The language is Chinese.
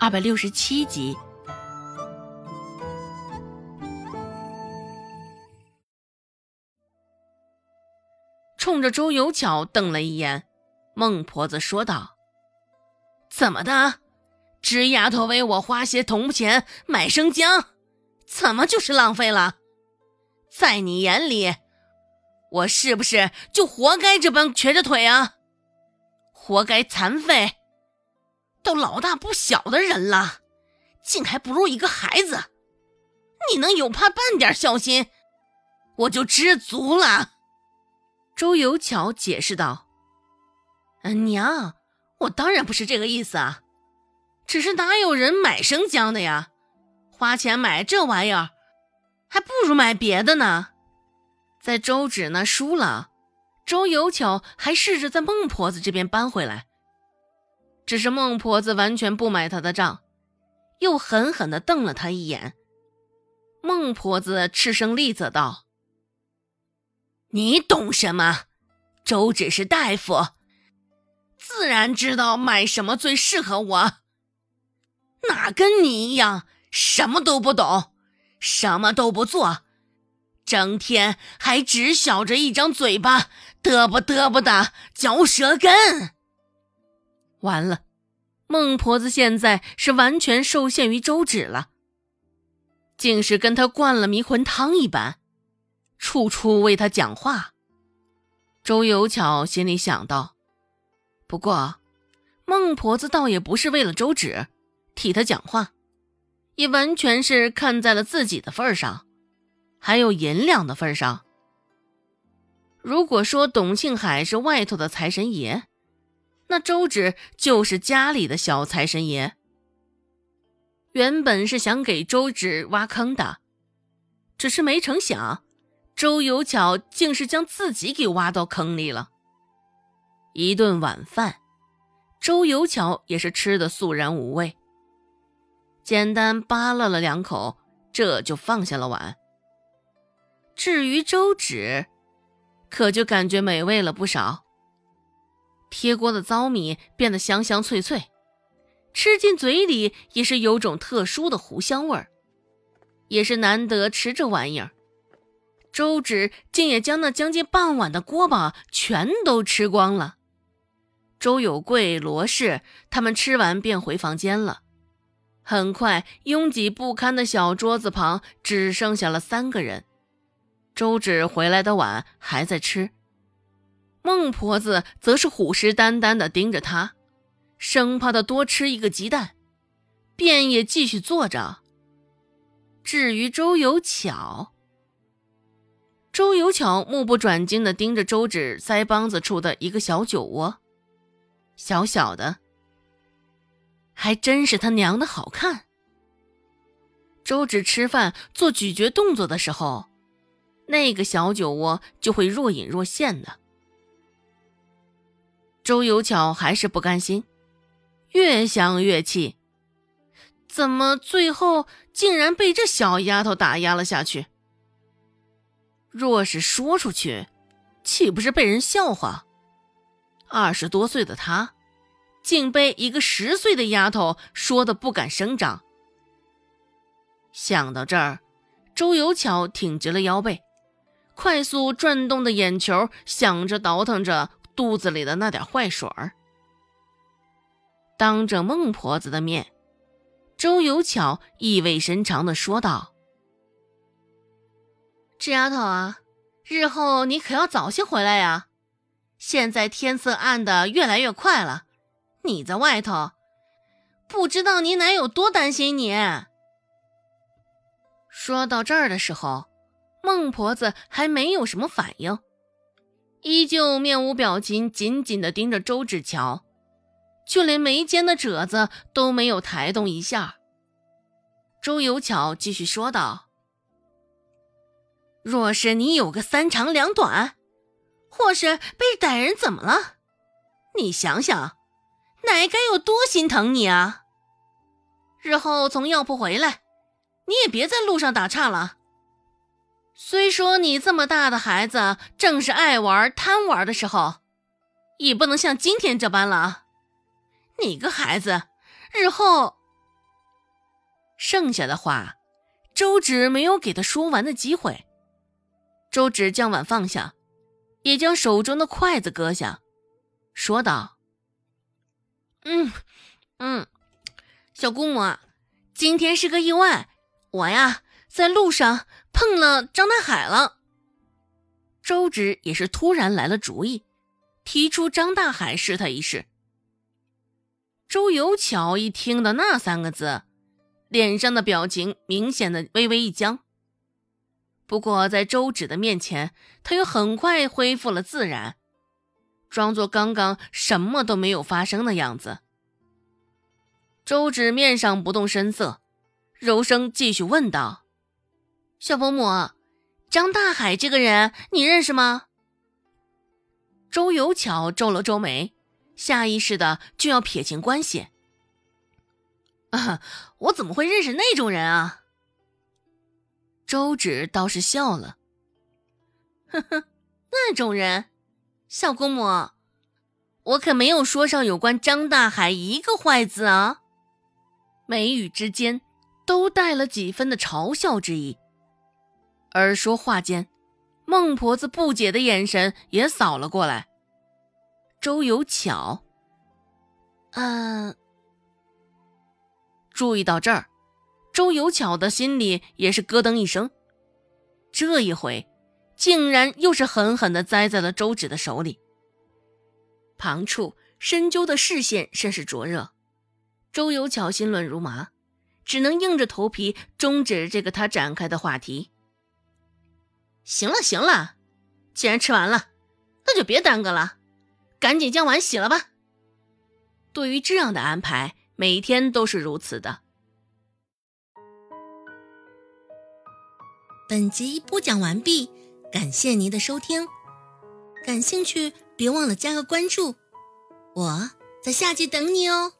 二百六十七集。冲着周有巧瞪了一眼，孟婆子说道：“怎么的？纸丫头为我花些铜钱买生姜，怎么就是浪费了？在你眼里，我是不是就活该这般瘸着腿啊？活该残废？都老大不小的人了，竟还不如一个孩子？你能有怕半点孝心，我就知足了。”周有巧解释道：“娘，我当然不是这个意思啊，只是哪有人买生姜的呀？花钱买这玩意儿，还不如买别的呢。在周芷那输了，周有巧还试着在孟婆子这边扳回来，只是孟婆子完全不买他的账，又狠狠地瞪了他一眼。孟婆子嗤声厉责道。”你懂什么？周芷是大夫，自然知道买什么最适合我。哪跟你一样，什么都不懂，什么都不做，整天还只晓着一张嘴巴，嘚啵嘚啵的嚼舌根。完了，孟婆子现在是完全受限于周芷了，竟是跟他灌了迷魂汤一般。处处为他讲话，周有巧心里想到。不过，孟婆子倒也不是为了周芷替他讲话，也完全是看在了自己的份上，还有银两的份上。如果说董庆海是外头的财神爷，那周芷就是家里的小财神爷。原本是想给周芷挖坑的，只是没成想。周有巧竟是将自己给挖到坑里了。一顿晚饭，周有巧也是吃的肃然无味，简单扒拉了两口，这就放下了碗。至于周芷，可就感觉美味了不少。贴锅的糟米变得香香脆脆，吃进嘴里也是有种特殊的糊香味儿，也是难得吃这玩意儿。周芷竟也将那将近半碗的锅巴全都吃光了。周有贵、罗氏他们吃完便回房间了。很快，拥挤不堪的小桌子旁只剩下了三个人。周芷回来的晚，还在吃。孟婆子则是虎视眈眈地盯着他，生怕他多吃一个鸡蛋，便也继续坐着。至于周有巧，周有巧目不转睛地盯着周芷腮帮子处的一个小酒窝，小小的，还真是他娘的好看。周芷吃饭做咀嚼动作的时候，那个小酒窝就会若隐若现的。周有巧还是不甘心，越想越气，怎么最后竟然被这小丫头打压了下去？若是说出去，岂不是被人笑话？二十多岁的他，竟被一个十岁的丫头说的不敢声张。想到这儿，周有巧挺直了腰背，快速转动的眼球想着倒腾着肚子里的那点坏水儿。当着孟婆子的面，周有巧意味深长的说道。这丫头啊，日后你可要早些回来呀！现在天色暗的越来越快了，你在外头，不知道你奶有多担心你。说到这儿的时候，孟婆子还没有什么反应，依旧面无表情，紧紧的盯着周芷乔，就连眉间的褶子都没有抬动一下。周有巧继续说道。若是你有个三长两短，或是被歹人怎么了，你想想，奶该有多心疼你啊！日后从药铺回来，你也别在路上打岔了。虽说你这么大的孩子，正是爱玩贪玩的时候，也不能像今天这般了。你个孩子，日后剩下的话，周芷没有给他说完的机会。周芷将碗放下，也将手中的筷子搁下，说道：“嗯，嗯，小姑母，今天是个意外，我呀在路上碰了张大海了。”周芷也是突然来了主意，提出张大海试他一试。周有巧一听到那三个字，脸上的表情明显的微微一僵。不过在周芷的面前，他又很快恢复了自然，装作刚刚什么都没有发生的样子。周芷面上不动声色，柔声继续问道：“小伯母，张大海这个人你认识吗？”周有巧皱了皱眉。下意识的就要撇清关系。啊，我怎么会认识那种人啊？周芷倒是笑了，呵呵，那种人，小姑母，我可没有说上有关张大海一个坏字啊。眉宇之间都带了几分的嘲笑之意，而说话间，孟婆子不解的眼神也扫了过来。周有巧，嗯，注意到这儿，周有巧的心里也是咯噔一声。这一回，竟然又是狠狠的栽在了周芷的手里。旁处深究的视线甚是灼热，周有巧心乱如麻，只能硬着头皮终止这个他展开的话题。行了行了，既然吃完了，那就别耽搁了。赶紧将碗洗了吧。对于这样的安排，每一天都是如此的。本集播讲完毕，感谢您的收听。感兴趣，别忘了加个关注，我在下集等你哦。